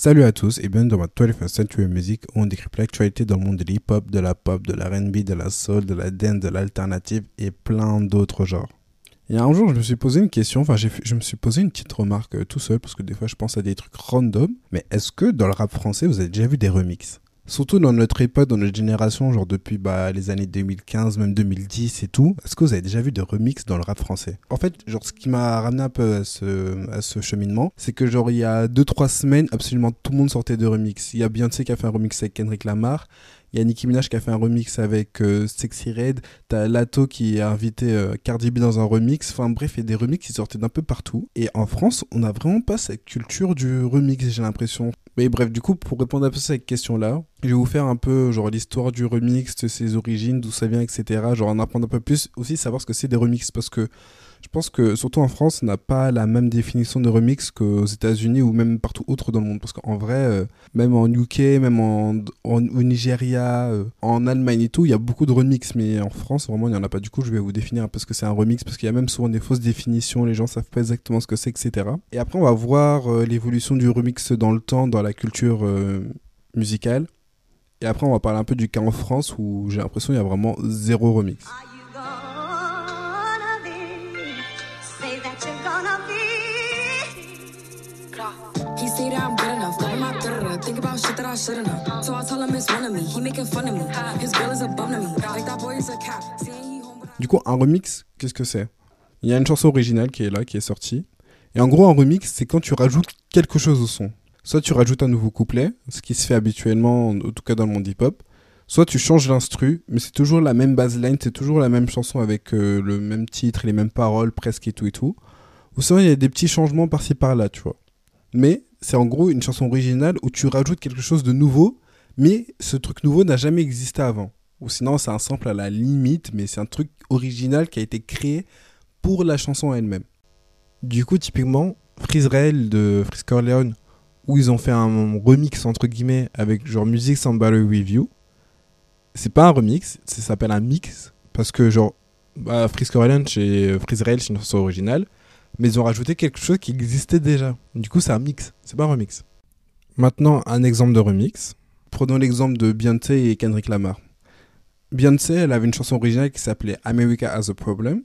Salut à tous et bienvenue dans ma 21st Century Music où on décrypte l'actualité dans le monde de l'hip-hop, de la pop, de la R&B, de la soul, de la dance, de l'alternative et plein d'autres genres. Il y a un jour, je me suis posé une question, enfin je me suis posé une petite remarque euh, tout seul parce que des fois je pense à des trucs random, mais est-ce que dans le rap français vous avez déjà vu des remixes? Surtout dans notre époque, dans notre génération, genre depuis bah, les années 2015, même 2010 et tout, est-ce que vous avez déjà vu des remixes dans le rap français? En fait, genre ce qui m'a ramené un peu à ce, à ce cheminement, c'est que genre il y a 2-3 semaines, absolument tout le monde sortait de remix. Il y a Beyoncé qui a fait un remix avec Kendrick Lamar, il y a Nicki Minaj qui a fait un remix avec euh, Sexy Red. T'as Lato qui a invité euh, Cardi B dans un remix. Enfin bref, il y a des remix qui sortaient d'un peu partout. Et en France, on n'a vraiment pas cette culture du remix, j'ai l'impression. Mais bref, du coup, pour répondre peu à cette question-là, je vais vous faire un peu genre l'histoire du remix, ses origines, d'où ça vient, etc. Genre en apprendre un peu plus, aussi savoir ce que c'est des remixes parce que je pense que surtout en France, on n'a pas la même définition de remix qu'aux États-Unis ou même partout autre dans le monde. Parce qu'en vrai, euh, même en UK, même en, au Nigeria, euh, en Allemagne et tout, il y a beaucoup de remix. Mais en France, vraiment, il n'y en a pas. Du coup, je vais vous définir un peu ce que c'est un remix parce qu'il y a même souvent des fausses définitions. Les gens savent pas exactement ce que c'est, etc. Et après, on va voir euh, l'évolution du remix dans le temps, dans la culture musicale. Et après, on va parler un peu du cas en France où j'ai l'impression qu'il y a vraiment zéro remix. Du coup, un remix, qu'est-ce que c'est? Il y a une chanson originale qui est là, qui est sortie. Et en gros, un remix, c'est quand tu rajoutes quelque chose au son. Soit tu rajoutes un nouveau couplet, ce qui se fait habituellement, en tout cas dans le monde hip-hop. Soit tu changes l'instru, mais c'est toujours la même baseline, c'est toujours la même chanson avec euh, le même titre, les mêmes paroles presque et tout et tout. Ou soit il y a des petits changements par-ci par-là, tu vois. Mais c'est en gros une chanson originale où tu rajoutes quelque chose de nouveau, mais ce truc nouveau n'a jamais existé avant. Ou sinon, c'est un sample à la limite, mais c'est un truc original qui a été créé pour la chanson elle-même. Du coup, typiquement, Freeze de Freeze Corleone, où ils ont fait un remix entre guillemets avec genre Music Somebody Review, c'est pas un remix, ça s'appelle un mix, parce que genre, bah, Freeze Corleone chez Freeze c'est une chanson originale, mais ils ont rajouté quelque chose qui existait déjà. Du coup, c'est un mix, c'est pas un remix. Maintenant, un exemple de remix. Prenons l'exemple de Beyoncé et Kendrick Lamar. Beyoncé, elle avait une chanson originale qui s'appelait America Has a Problem,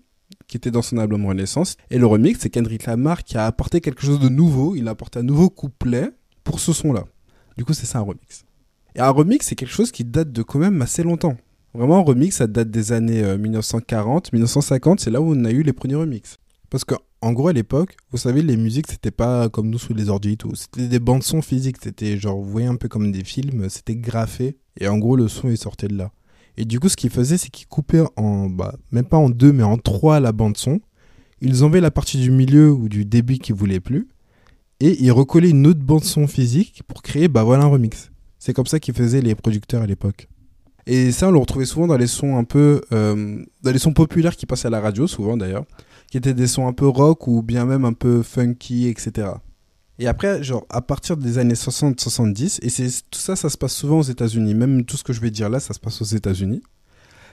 qui était dans son album Renaissance. Et le remix, c'est Kendrick Lamar qui a apporté quelque chose de nouveau. Il a apporté un nouveau couplet pour ce son-là. Du coup, c'est ça un remix. Et un remix, c'est quelque chose qui date de quand même assez longtemps. Vraiment, un remix, ça date des années 1940, euh, 1950, c'est là où on a eu les premiers remixes. Parce qu'en gros, à l'époque, vous savez, les musiques, c'était pas comme nous sous les ordi et tout. C'était des bandes son physiques. C'était genre, vous voyez, un peu comme des films. C'était graffé. Et en gros, le son, il sortait de là. Et du coup, ce qu'ils faisaient, c'est qu'ils coupaient en, bah, même pas en deux, mais en trois la bande son. Ils enlevaient la partie du milieu ou du début qu'ils voulaient plus. Et ils recollaient une autre bande son physique pour créer, bah voilà, un remix. C'est comme ça qu'ils faisaient les producteurs à l'époque. Et ça, on le retrouvait souvent dans les sons un peu. Euh, dans les sons populaires qui passaient à la radio, souvent d'ailleurs qui étaient des sons un peu rock ou bien même un peu funky, etc. Et après, genre, à partir des années 60-70, et c'est tout ça, ça se passe souvent aux États-Unis. Même tout ce que je vais dire là, ça se passe aux États-Unis.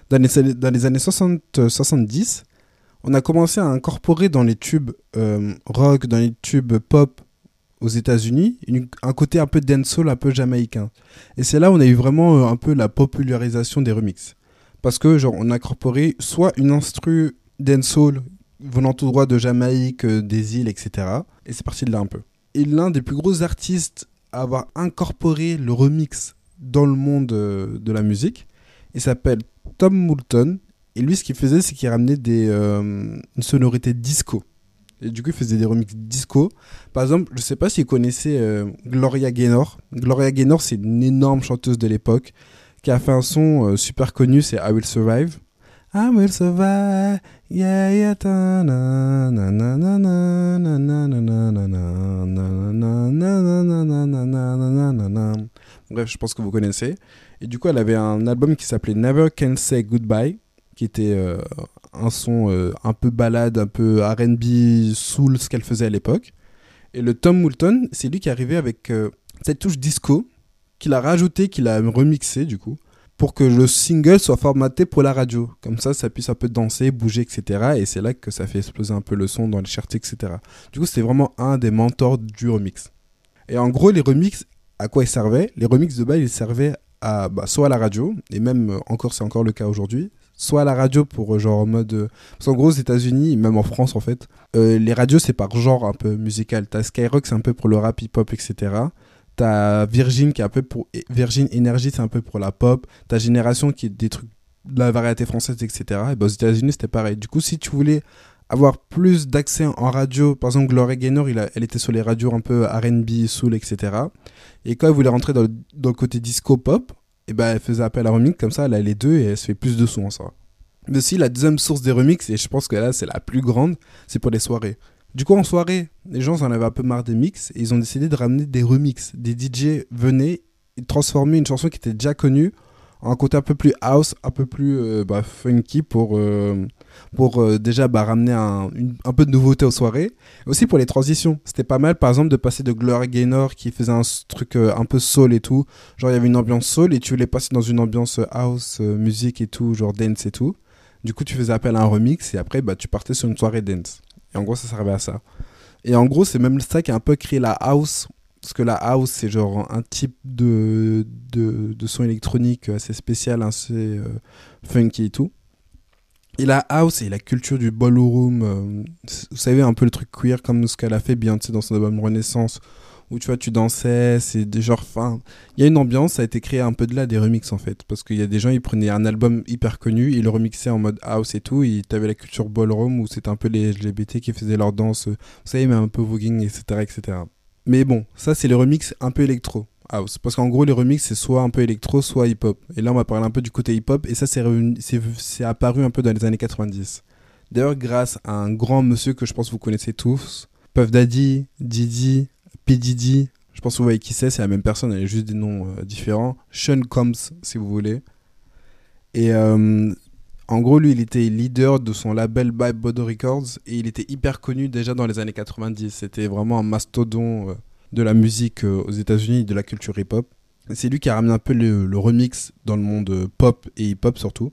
Dans les, dans les années 60-70, on a commencé à incorporer dans les tubes euh, rock, dans les tubes pop aux États-Unis, un côté un peu dancehall, un peu jamaïcain. Et c'est là où on a eu vraiment euh, un peu la popularisation des remixes. Parce que, genre, on a incorporé soit une instru dancehall venant tout droit de Jamaïque, euh, des îles, etc. Et c'est parti de là un peu. Et l'un des plus gros artistes à avoir incorporé le remix dans le monde euh, de la musique, il s'appelle Tom Moulton. Et lui, ce qu'il faisait, c'est qu'il ramenait des, euh, une sonorité disco. Et du coup, il faisait des remixes disco. Par exemple, je sais pas si vous connaissez Gloria Gaynor. Gloria Gaynor, c'est une énorme chanteuse de l'époque qui a fait un son super connu, c'est I Will Survive. I will survive, yeah, yeah, Bref, je pense que vous connaissez. Et du coup, elle avait un album qui s'appelait Never Can Say Goodbye, qui était un son un peu balade, un peu R&B, soul, ce qu'elle faisait à l'époque. Et le Tom Moulton, c'est lui qui est arrivé avec cette touche disco, qu'il a rajouté, qu'il a remixé du coup pour que le single soit formaté pour la radio. Comme ça, ça puisse un peu danser, bouger, etc. Et c'est là que ça fait exploser un peu le son dans les charts, etc. Du coup, c'était vraiment un des mentors du remix. Et en gros, les remixes, à quoi ils servaient? Les remixes de base, ils servaient à, bah, soit à la radio, et même euh, encore, c'est encore le cas aujourd'hui, soit à la radio pour euh, genre en mode. euh, Parce qu'en gros, aux États-Unis, même en France en fait, euh, les radios c'est par genre un peu musical. T'as Skyrock, c'est un peu pour le rap, hip-hop, etc. T'as Virgin qui est un peu pour. Virgin Energy, c'est un peu pour la pop. T'as Génération qui est des trucs de la variété française, etc. Et bah, aux États-Unis, c'était pareil. Du coup, si tu voulais avoir plus d'accès en radio, par exemple, Gloria Gaynor, il elle était sur les radios un peu RB, soul, etc. Et quand elle voulait rentrer dans dans le côté disco pop, et ben elle faisait appel à remix comme ça, elle a les deux et elle se fait plus de sons en ça. Mais aussi la deuxième source des remix, et je pense que là c'est la plus grande, c'est pour les soirées. Du coup en soirée, les gens en avaient un peu marre des mix et ils ont décidé de ramener des remix. Des DJ venaient et transformer une chanson qui était déjà connue en un côté un peu plus house, un peu plus euh, bah, funky pour, euh, pour euh, déjà bah, ramener un, un peu de nouveauté aux soirées. Aussi pour les transitions. C'était pas mal par exemple de passer de Gloria Gaynor qui faisait un truc euh, un peu soul et tout. Genre il y avait une ambiance soul et tu voulais passer dans une ambiance euh, house, musique et tout, genre dance et tout. Du coup tu faisais appel à un remix et après bah, tu partais sur une soirée dance. Et en gros ça servait à ça. Et en gros c'est même ça qui a un peu créé la house. Parce que la house c'est genre un type de, de, de son électronique assez spécial, assez funky et tout. Et la house et la culture du ballroom, euh, vous savez, un peu le truc queer comme ce qu'elle a fait Beyoncé dans son album Renaissance, où tu vois, tu dansais, c'est des genres. Il y a une ambiance, ça a été créé un peu de là, des remixes en fait. Parce qu'il y a des gens, ils prenaient un album hyper connu, ils le remixaient en mode house et tout, et t'avais la culture ballroom où c'était un peu les LGBT qui faisaient leur danse, euh, vous savez, mais un peu voguing, etc. etc. Mais bon, ça c'est les remixes un peu électro. Parce qu'en gros, les remixes, c'est soit un peu électro, soit hip-hop. Et là, on va parler un peu du côté hip-hop. Et ça, c'est apparu un peu dans les années 90. D'ailleurs, grâce à un grand monsieur que je pense que vous connaissez tous, Puff Daddy, Didi, P. Diddy, je pense que vous voyez qui c'est, c'est la même personne, elle a juste des noms euh, différents. Sean Combs, si vous voulez. Et euh, en gros, lui, il était leader de son label By Bodo Records et il était hyper connu déjà dans les années 90. C'était vraiment un mastodon euh, de la musique euh, aux États-Unis, de la culture hip-hop. C'est lui qui a ramené un peu le, le remix dans le monde euh, pop et hip-hop surtout.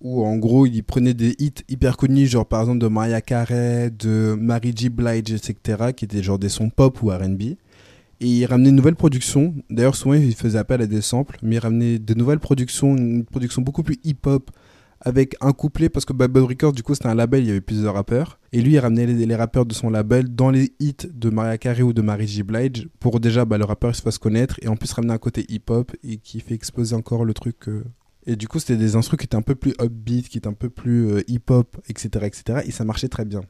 Où en gros, il prenait des hits hyper connus, genre par exemple de Mariah Carey, de Mary J. Blige, etc., qui étaient genre des sons pop ou RB. Et il ramenait une nouvelle production. D'ailleurs, souvent, il faisait appel à des samples, mais il ramenait de nouvelles productions, une production beaucoup plus hip-hop, avec un couplet, parce que Bad Records, du coup, c'était un label, il y avait plusieurs rappeurs. Et lui, il ramenait les, rappeurs de son label dans les hits de Mariah Carey ou de Mary J. Blige, pour déjà, bah, le rappeur se fasse connaître, et en plus ramener un côté hip-hop, et qui fait exploser encore le truc. euh. Et du coup, c'était des instruments qui étaient un peu plus upbeat, qui étaient un peu plus euh, hip-hop, etc., etc. Et ça marchait très bien.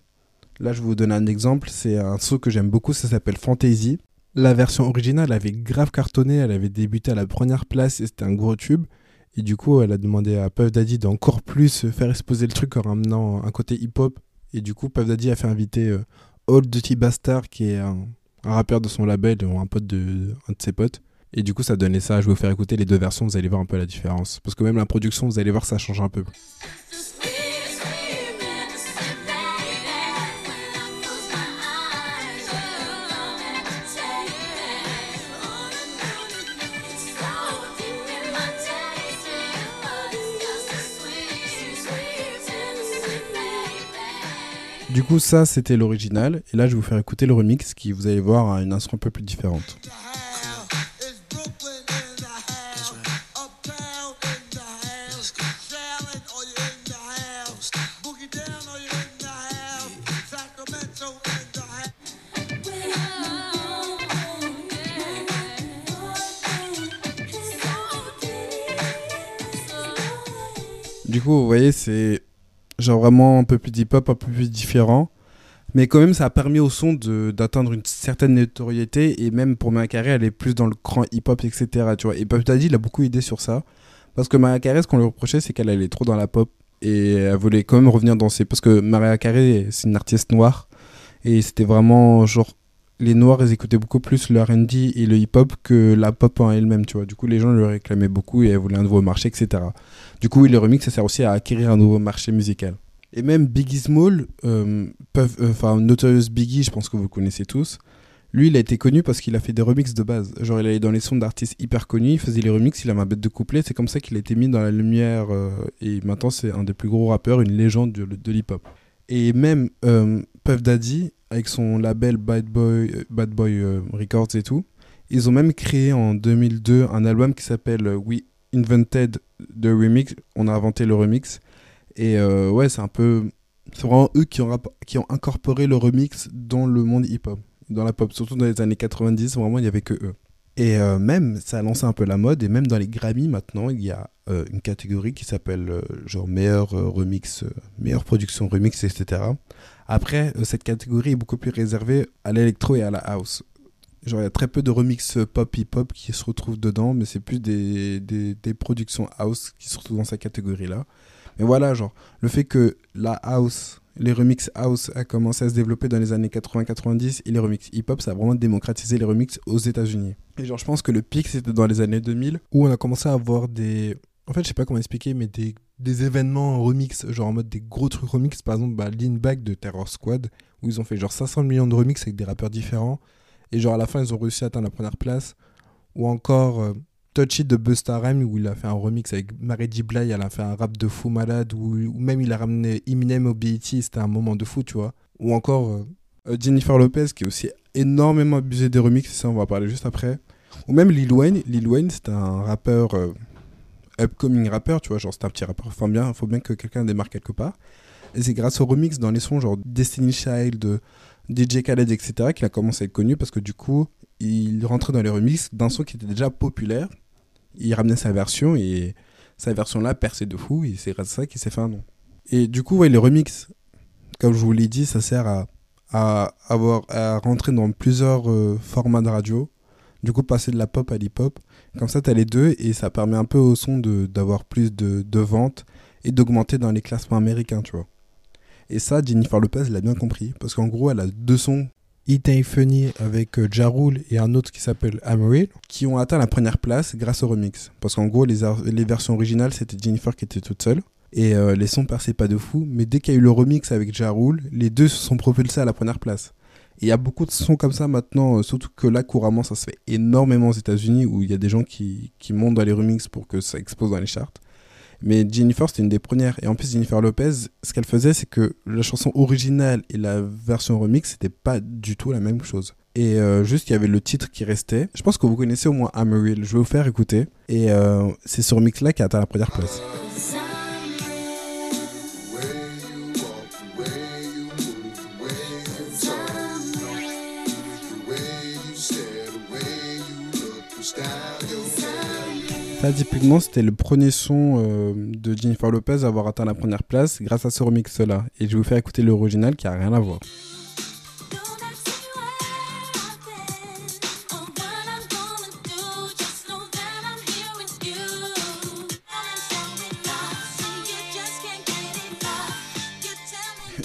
Là, je vous donner un exemple. C'est un saut que j'aime beaucoup, ça s'appelle Fantasy. La version originale avait grave cartonné, elle avait débuté à la première place et c'était un gros tube. Et du coup, elle a demandé à Puff Daddy d'encore plus faire exposer le truc en ramenant un côté hip-hop. Et du coup, Puff Daddy a fait inviter euh, Old Dirty Bastard, qui est un, rappeur de son label, ou un pote de, un de ses potes. Et du coup, ça donnait ça. Je vais vous faire écouter les deux versions, vous allez voir un peu la différence. Parce que même la production, vous allez voir, ça change un peu. Du coup, ça, c'était l'original. Et là, je vais vous faire écouter le remix qui, vous allez voir, a une instru un peu plus différente. Du coup, vous voyez, c'est genre vraiment un peu plus hip-hop, un peu plus différent. Mais quand même, ça a permis au son d'atteindre une certaine notoriété. Et même pour Mariah Carey, elle est plus dans le cran hip-hop, etc. Tu vois. Et Daddy, il a beaucoup aidé sur ça. Parce que Mariah Carey, ce qu'on lui reprochait, c'est qu'elle allait trop dans la pop. Et elle voulait quand même revenir danser. Parce que Mariah Carey, c'est une artiste noire. Et c'était vraiment genre. Les noirs, ils écoutaient beaucoup plus le RB et le hip-hop que la pop en elle-même, tu vois. Du coup, les gens le réclamaient beaucoup et elle voulait un nouveau marché, etc. Du coup, oui, le remix, ça sert aussi à acquérir un nouveau marché musical. Et même Biggie Small, euh, peuvent- euh, enfin Notorious Biggie, je pense que vous connaissez tous. Lui, il a été connu parce qu'il a fait des remixes de base. Genre, il allait dans les sons d'artistes hyper connus, il faisait les remixes, il avait un bête de couplet. C'est comme ça qu'il a été mis dans la lumière. euh, et maintenant, c'est un des plus gros rappeurs, une légende de, de l'hip-hop. Et même euh, Puff Daddy, avec son label Bad Boy, euh, euh, Records et tout, ils ont même créé en 2002 un album qui s'appelle euh, We Invented the Remix. On a inventé le remix. Et ouais, c'est un peu. C'est vraiment eux qui ont, incorporé le remix dans le monde hip-hop, dans la pop, surtout dans les années 90. Vraiment, il n'y avait que eux. Et même, ça a lancé un peu la mode. Et même dans les Grammy, maintenant, il y a une catégorie qui s'appelle genre meilleur remix, meilleure production remix, etc. Après, euh, cette catégorie est beaucoup plus réservée à l'électro et à la house. Genre, il y a très peu de remix euh, pop hip-hop qui se retrouvent dedans, mais c'est plus des, des, productions house qui se retrouvent dans cette catégorie-là. Mais voilà, genre, le fait que la house, les remix house a commencé à se développer dans les années 80-90 et les remix hip-hop, ça a vraiment démocratisé les remix aux États-Unis. Et genre, je pense que le pic, c'était dans les années 2000 où on a commencé à avoir des. En fait, je sais pas comment expliquer, mais des, des événements en remix, genre en mode des gros trucs remix. Par exemple, bah, Lean Back de Terror Squad, où ils ont fait genre 500 millions de remix avec des rappeurs différents. Et genre, à la fin, ils ont réussi à atteindre la première place. Ou encore. euh, Touch It de Busta Rhymes où il a fait un remix avec J. Blige, elle a fait un rap de fou malade, ou même il a ramené Eminem au BET, c'était un moment de fou, tu vois. Ou encore euh, Jennifer Lopez qui a aussi énormément abusé des remixes, ça on va parler juste après. Ou même Lil Wayne, Lil Wayne c'est un rappeur, euh, upcoming rappeur, tu vois, genre c'est un petit rappeur, enfin bien, faut bien que quelqu'un démarre quelque part. Et c'est grâce aux remix dans les sons genre Destiny Child, euh, DJ Khaled, etc. qu'il a commencé à être connu parce que du coup, il rentrait dans les remixes d'un son qui était déjà populaire. Il ramenait sa version et sa version-là perçait de fou et c'est grâce à ça qu'il s'est fait un nom. Et du coup, ouais, les remixes, comme je vous l'ai dit, ça sert à, à, avoir, à rentrer dans plusieurs euh, formats de radio. Du coup, passer de la pop à l'hip-hop. Comme ça, tu as les deux et ça permet un peu au son de- d'avoir plus de, de ventes et d'augmenter dans les classements américains, tu vois. Et ça, Jennifer Lopez l'a bien compris parce qu'en gros, elle a deux sons It Ain't Funny avec euh, Ja Rule et un autre qui s'appelle Amarillo, qui ont atteint la première place grâce au remix. Parce qu'en gros, les, les versions originales, c'était Jennifer qui était toute seule. Et euh, les sons perçaient pas de fou. Mais dès qu'il y a eu le remix avec Ja Rule, les deux se sont propulsés à la première place. Il y a beaucoup de sons comme ça maintenant, euh, surtout que là, couramment, ça se fait énormément aux États-Unis où il y a des gens qui, qui montent dans les remixes pour que ça explose dans les charts. Mais Jennifer, c'était une des premières. Et en plus, Jennifer Lopez, ce qu'elle faisait, c'est que la chanson originale et la version remix, c'était pas du tout la même chose. Et euh, juste, il y avait le titre qui restait. Je pense que vous connaissez au moins Amarillo. Je vais vous faire écouter. Et euh, c'est ce remix-là qui a atteint la première place. Ça, typiquement, c'était le premier son euh, de Jennifer Lopez à avoir atteint la première place grâce à ce remix-là. Et je vais vous faire écouter l'original qui a rien à voir.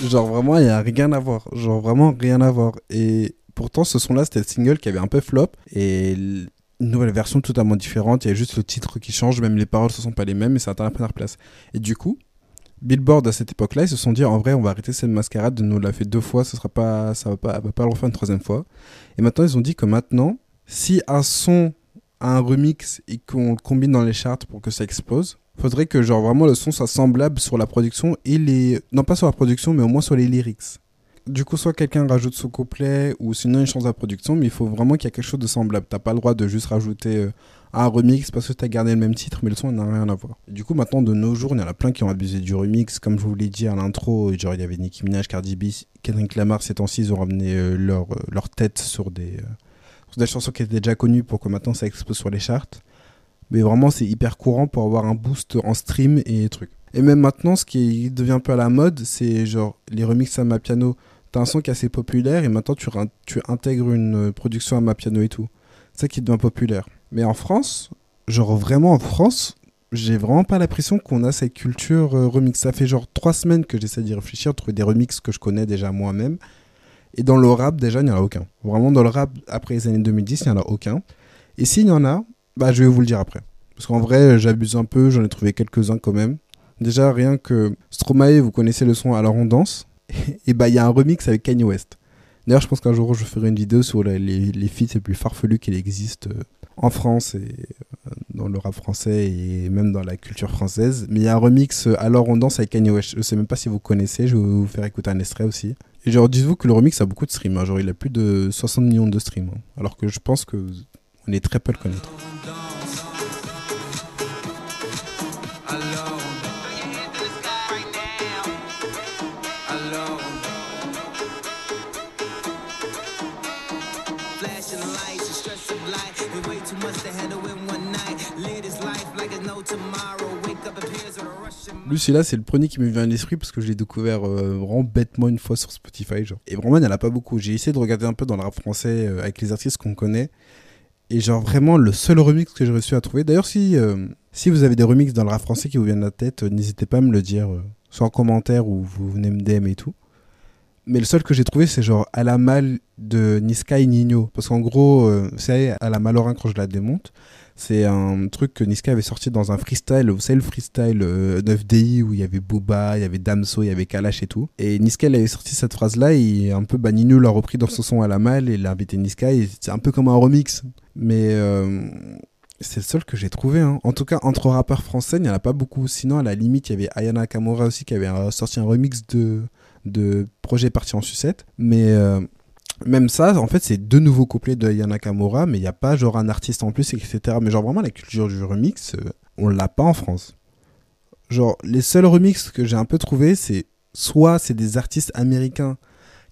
Genre vraiment, il y a rien à voir. Genre vraiment rien à voir. Et pourtant, ce son-là, c'était le single qui avait un peu flop. Et une nouvelle version totalement différente. Il y a juste le titre qui change. Même les paroles ne sont pas les mêmes. Et ça atteint la première place. Et du coup, Billboard à cette époque-là, ils se sont dit en vrai, on va arrêter cette mascarade. Nous l'a fait deux fois. Ce sera pas, ça va pas, va pas le refaire une troisième fois. Et maintenant, ils ont dit que maintenant, si un son a un remix et qu'on le combine dans les charts pour que ça explose, faudrait que genre vraiment le son soit semblable sur la production et les non pas sur la production mais au moins sur les lyrics du coup soit quelqu'un rajoute son couplet ou sinon il change la production mais il faut vraiment qu'il y ait quelque chose de semblable t'as pas le droit de juste rajouter euh, un remix parce que t'as gardé le même titre mais le son n'a rien à voir du coup maintenant de nos jours il y en a plein qui ont abusé du remix comme je vous l'ai dit à l'intro genre il y avait Nicki Minaj Cardi B Kendrick Lamar ces temps-ci ils ont ramené euh, leur, euh, leur tête sur des sur des chansons qui étaient déjà connues pour que maintenant ça explose sur les charts mais vraiment, c'est hyper courant pour avoir un boost en stream et trucs. Et même maintenant, ce qui devient un peu à la mode, c'est genre les remixes à ma piano. T'as un son qui est assez populaire et maintenant tu, intègres une euh, production à ma piano et tout. C'est ça qui devient populaire. Mais en France, genre vraiment en France, j'ai vraiment pas l'impression qu'on a cette culture euh, remix. Ça fait genre trois semaines que j'essaie d'y réfléchir, de trouver des remixes que je connais déjà moi-même. Et dans le rap, déjà, il n'y en a aucun. Vraiment, dans le rap, après les années 2010, il n'y en a aucun. Et s'il y en a, bah, je vais vous le dire après. Parce qu'en vrai, j'abuse un peu, j'en ai trouvé quelques-uns quand même. Déjà, rien que Stromae, vous connaissez le son Alors on danse. Et bah, il y a un remix avec Kanye West. D'ailleurs, je pense qu'un jour, je ferai une vidéo sur les, les, les feats les plus farfelus qu'il existe euh, en France et euh, dans le rap français et même dans la culture française. Mais il y a un remix euh, Alors on danse avec Kanye West. Je sais même pas si vous connaissez, je vais vous faire écouter un extrait aussi. Et genre, dites-vous que le remix a beaucoup de streams. hein. Genre, il a plus de 60 millions de streams. hein. Alors que je pense que on est très peu à le connaître. Lui, celui-là, c'est le premier qui me vient à l'esprit parce que je l'ai découvert euh, vraiment bêtement une fois sur Spotify. Genre. Et vraiment, il n'y en a pas beaucoup. J'ai essayé de regarder un peu dans le rap français euh, avec les artistes qu'on connaît. Et genre, vraiment, le seul remix que j'ai réussi à trouver. D'ailleurs, si, euh, si vous avez des remixes dans le rap français qui vous viennent à la tête, n'hésitez pas à me le dire, soit en commentaire ou vous venez me DM et tout. Mais le seul que j'ai trouvé, c'est genre à la malle de Niska et Nino. Parce qu'en gros, savez, à la Malorin, quand je la démonte, c'est un truc que Niska avait sorti dans un freestyle. Vous savez, le freestyle euh, 9DI où il y avait Booba, il y avait Damso, il y avait Kalash et tout. Et Niska, avait sorti cette phrase-là et un peu, bah, Nino l'a repris dans son son à la malle et il a invité Niska. Et c'est un peu comme un remix. Mais euh, c'est le seul que j'ai trouvé. hein. En tout cas, entre rappeurs français, il n'y en a pas beaucoup. Sinon, à la limite, il y avait Ayana Kamura aussi qui avait euh, sorti un remix de, de Projet Parti en Sucette. Mais euh, même ça, en fait, c'est deux nouveaux couplets de Ayana Kamura, mais il n'y a pas genre un artiste en plus, etc. Mais genre vraiment, la culture du remix, euh, on l'a pas en France. Genre, les seuls remixes que j'ai un peu trouvé, c'est soit c'est des artistes américains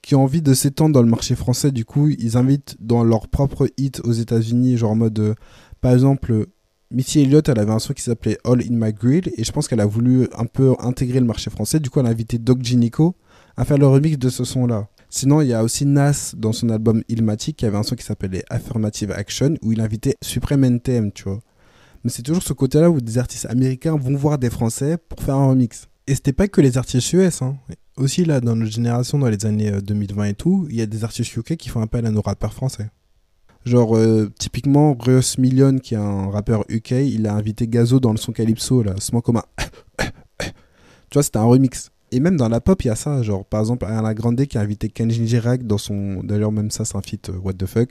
qui ont envie de s'étendre dans le marché français, du coup, ils invitent dans leur propre hit aux États-Unis, genre en mode, euh, par exemple, Missy Elliott, elle avait un son qui s'appelait All in My Grill, et je pense qu'elle a voulu un peu intégrer le marché français, du coup, elle a invité Doc Gynico à faire le remix de ce son-là. Sinon, il y a aussi Nas dans son album Illmatic qui avait un son qui s'appelait Affirmative Action où il invitait Supreme NTM, tu vois. Mais c'est toujours ce côté-là où des artistes américains vont voir des Français pour faire un remix. Et c'était pas que les artistes US, hein. Aussi, là, dans notre génération, dans les années euh, 2020 et tout, il y a des artistes UK qui font appel à nos rappeurs français. Genre, euh, typiquement, Russ Million, qui est un rappeur UK, il a invité Gazo dans le son Calypso, là, Smoke comme un... tu vois, c'était un remix. Et même dans la pop, il y a ça. Genre, par exemple, Ariana Grande qui a invité Kenji Girac dans son. D'ailleurs, même ça, c'est un feat euh, What the fuck.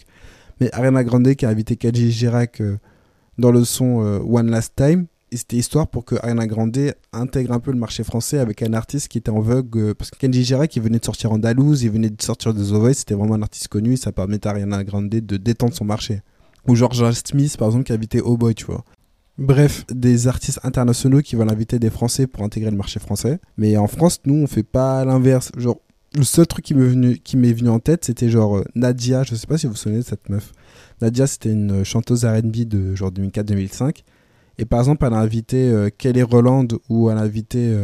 Mais Ariana Grande qui a invité Kenji Girac euh, dans le son euh, One Last Time. Et c'était histoire pour que Ariana Grande intègre un peu le marché français avec un artiste qui était en vogue. parce que Kenji Girac, il venait de sortir Andalouse, il venait de sortir de The c'était vraiment un artiste connu. Et ça permettait à Ariana Grande de détendre son marché. Ou George Smith, par exemple, qui a invité Oh tu vois. Bref, des artistes internationaux qui veulent inviter des Français pour intégrer le marché français. Mais en France, nous, on fait pas l'inverse. Genre, le seul truc qui m'est venu, qui m'est venu en tête, c'était genre euh, Nadia. Je sais pas si vous vous souvenez de cette meuf. Nadia, c'était une euh, chanteuse R&B de genre 2004-2005. Et par exemple, elle a invité euh, Kelly Roland ou elle a invité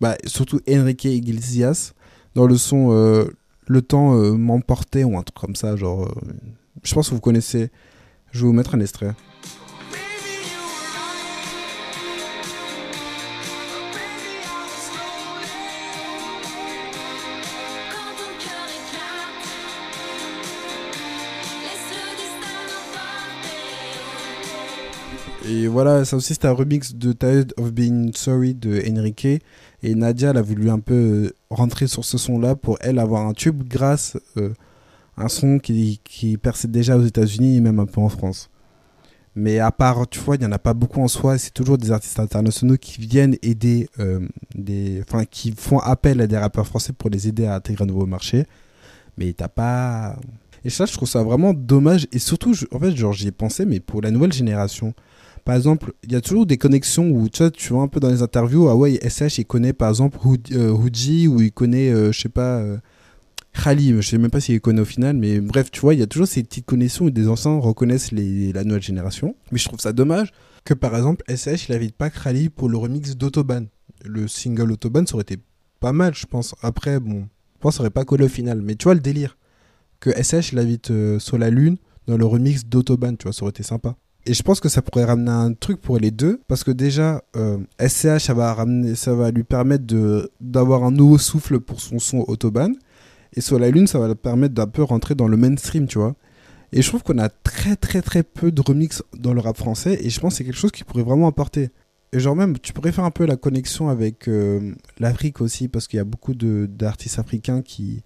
bah, surtout Enrique Iglesias dans le son Le temps m'emportait ou un truc comme ça. Genre, je pense que vous connaissez. Je vais vous mettre un extrait. Et voilà, ça aussi c'était un remix de Tired of Being Sorry de Enrique. Et Nadia, elle a voulu un peu euh, rentrer sur ce son-là pour elle avoir un tube grâce euh, à un son qui, qui perçait déjà aux États-Unis et même un peu en France. Mais à part, tu vois, il n'y en a pas beaucoup en soi. C'est toujours des artistes internationaux qui viennent aider, euh, des, enfin, qui font appel à des rappeurs français pour les aider à intégrer un nouveau marché. Mais t'as pas. Et ça, je trouve ça vraiment dommage. Et surtout, en fait, genre, j'y ai pensé, mais pour la nouvelle génération. Par exemple, il y a toujours des connexions où tu vois, un peu dans les interviews, ah ouais, SH, il connaît par exemple Hood- euh, ou il connaît, euh, je sais pas, euh, je sais même pas s'il connaît au final, mais bref, tu vois, il y a toujours ces petites connexions où des anciens reconnaissent la nouvelle génération. Mais je trouve ça dommage que par exemple, SH, il invite pas Khali pour le remix d'Autoban. Le single Autoban, ça aurait été pas mal, je pense. Après, bon, je pense ça aurait pas collé au final, mais tu vois le délire. Que SH, il euh, sur la Lune dans le remix d'Autoban, tu vois, ça aurait été sympa. Et je pense que ça pourrait ramener un truc pour les deux, parce que déjà, euh, SCH, ça va, ramener, ça va lui permettre de- d'avoir un nouveau souffle pour son son Autobahn. Et sur la Lune, ça va lui permettre d'un peu rentrer dans le mainstream, tu vois. Et je trouve qu'on a très très très peu de remix dans le rap français, et je pense que c'est quelque chose qui pourrait vraiment apporter. Et genre même, tu pourrais faire un peu la connexion avec euh, l'Afrique aussi, parce qu'il y a beaucoup de- d'artistes africains qui,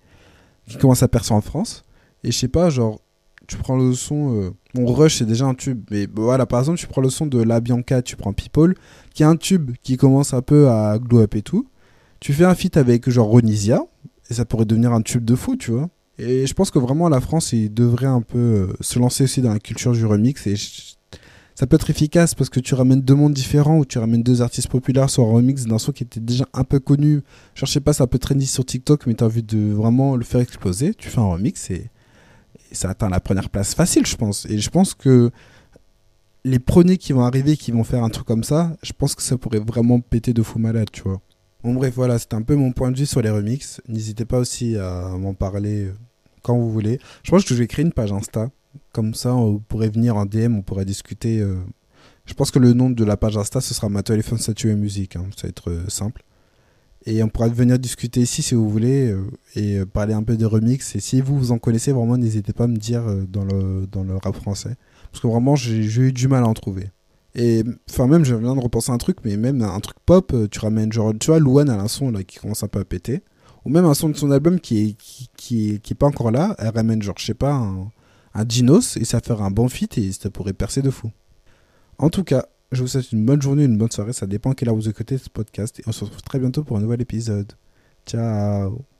qui commencent à percer en France. Et je sais pas, genre, tu prends le son. euh, bon, Rush, c'est déjà un tube. Mais voilà, par exemple, tu prends le son de La Bianca, tu prends People, qui est un tube qui commence un peu à glow up et tout. Tu fais un feat avec genre Ronisia, et ça pourrait devenir un tube de fou, tu vois. Et je pense que vraiment, la France, il devrait un peu euh, se lancer aussi dans la culture du remix. Et ça peut être efficace parce que tu ramènes deux mondes différents ou tu ramènes deux artistes populaires sur un remix d'un son qui était déjà un peu connu. Genre, je sais pas, ça peut trendy sur TikTok, mais tu as envie de vraiment le faire exploser. Tu fais un remix et ça atteint la première place facile, je pense. Et je pense que les premiers qui vont arriver, qui vont faire un truc comme ça, je pense que ça pourrait vraiment péter de fou malade, tu vois. Bon, bref, voilà, c'était un peu mon point de vue sur les remixes. N'hésitez pas aussi à m'en parler euh, quand vous voulez. Je pense que je vais créer une page Insta. Comme ça, on pourrait venir en DM, on pourrait discuter. euh, Je pense que le nom de la page Insta, ce sera ma téléphone statue et musique. hein. Ça va être euh, simple. Et on pourra venir discuter ici si vous voulez euh, et euh, parler un peu des remixes. Et si vous, vous en connaissez, vraiment, n'hésitez pas à me dire euh, dans, le, dans le rap français. Parce que vraiment, j'ai eu du mal à en trouver. Et enfin, même, je viens de repenser un truc, mais même un truc pop, tu ramènes genre, tu vois, Louane a un son là qui commence un peu à péter. Ou même un son de son album qui est, qui, qui qui est pas encore là, elle ramène genre, je sais pas, un, un Dinos et ça ferait un bon feat et ça pourrait percer de fou. En tout cas, je vous souhaite une bonne journée, une bonne soirée, ça dépend quelle heure vous écoutez ce podcast et on se retrouve très bientôt pour un nouvel épisode. Ciao